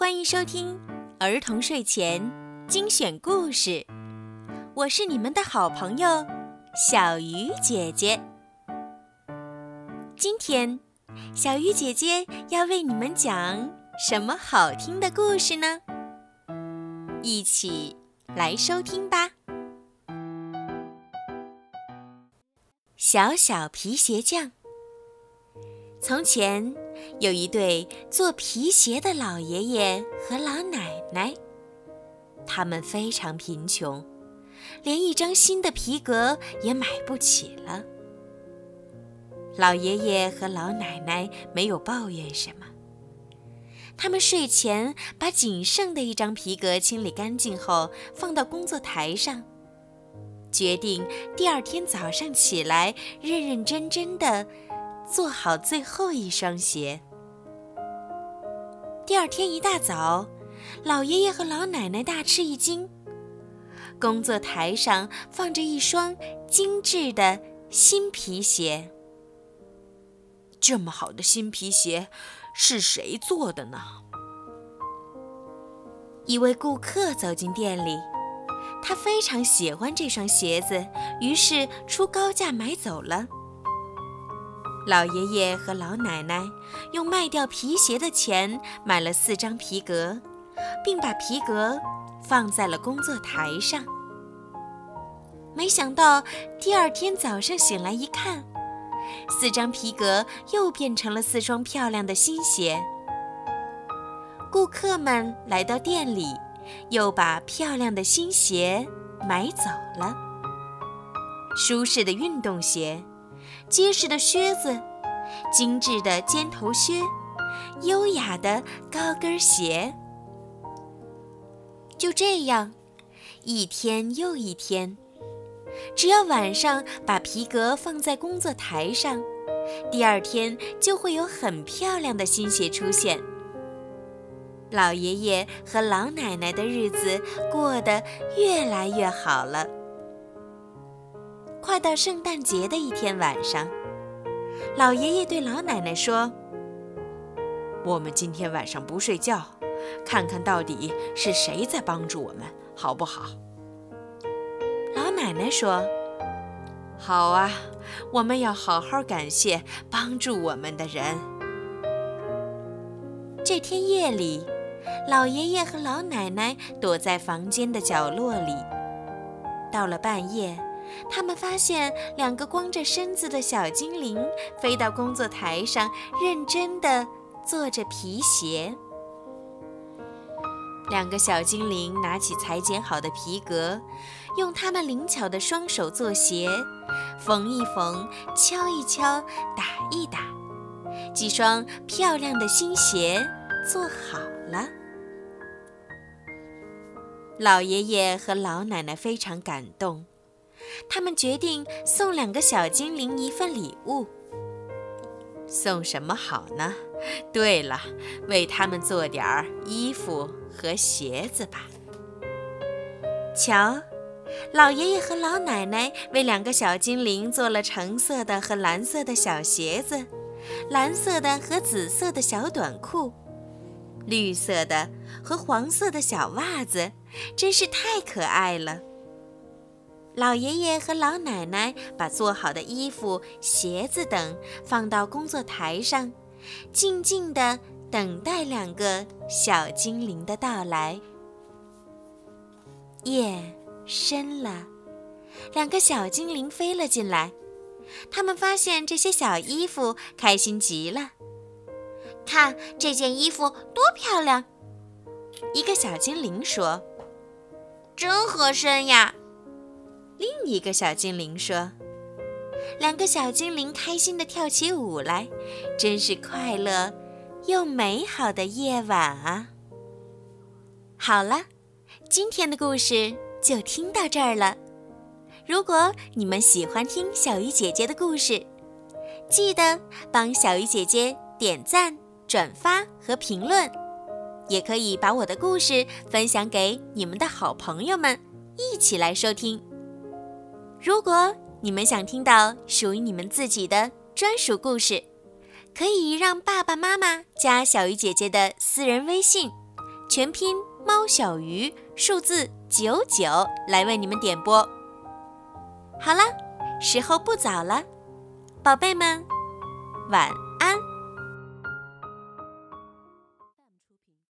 欢迎收听儿童睡前精选故事，我是你们的好朋友小鱼姐姐。今天，小鱼姐姐要为你们讲什么好听的故事呢？一起来收听吧。小小皮鞋匠。从前，有一对做皮鞋的老爷爷和老奶奶，他们非常贫穷，连一张新的皮革也买不起了。老爷爷和老奶奶没有抱怨什么，他们睡前把仅剩的一张皮革清理干净后，放到工作台上。决定第二天早上起来，认认真真的做好最后一双鞋。第二天一大早，老爷爷和老奶奶大吃一惊，工作台上放着一双精致的新皮鞋。这么好的新皮鞋，是谁做的呢？一位顾客走进店里。他非常喜欢这双鞋子，于是出高价买走了。老爷爷和老奶奶用卖掉皮鞋的钱买了四张皮革，并把皮革放在了工作台上。没想到第二天早上醒来一看，四张皮革又变成了四双漂亮的新鞋。顾客们来到店里。又把漂亮的新鞋买走了。舒适的运动鞋，结实的靴子，精致的尖头靴，优雅的高跟鞋。就这样，一天又一天，只要晚上把皮革放在工作台上，第二天就会有很漂亮的新鞋出现。老爷爷和老奶奶的日子过得越来越好了。快到圣诞节的一天晚上，老爷爷对老奶奶说：“我们今天晚上不睡觉，看看到底是谁在帮助我们，好不好？”老奶奶说：“好啊，我们要好好感谢帮助我们的人。”这天夜里。老爷爷和老奶奶躲在房间的角落里。到了半夜，他们发现两个光着身子的小精灵飞到工作台上，认真地做着皮鞋。两个小精灵拿起裁剪好的皮革，用他们灵巧的双手做鞋，缝一缝，敲一敲，打一打，几双漂亮的新鞋做好了。老爷爷和老奶奶非常感动，他们决定送两个小精灵一份礼物。送什么好呢？对了，为他们做点儿衣服和鞋子吧。瞧，老爷爷和老奶奶为两个小精灵做了橙色的和蓝色的小鞋子，蓝色的和紫色的小短裤。绿色的和黄色的小袜子，真是太可爱了。老爷爷和老奶奶把做好的衣服、鞋子等放到工作台上，静静地等待两个小精灵的到来。夜深了，两个小精灵飞了进来，他们发现这些小衣服，开心极了。看这件衣服多漂亮！一个小精灵说：“真合身呀。”另一个小精灵说：“两个小精灵开心地跳起舞来，真是快乐又美好的夜晚啊！”好了，今天的故事就听到这儿了。如果你们喜欢听小鱼姐姐的故事，记得帮小鱼姐姐点赞。转发和评论，也可以把我的故事分享给你们的好朋友们，一起来收听。如果你们想听到属于你们自己的专属故事，可以让爸爸妈妈加小鱼姐姐的私人微信，全拼猫小鱼，数字九九来为你们点播。好了，时候不早了，宝贝们，晚安。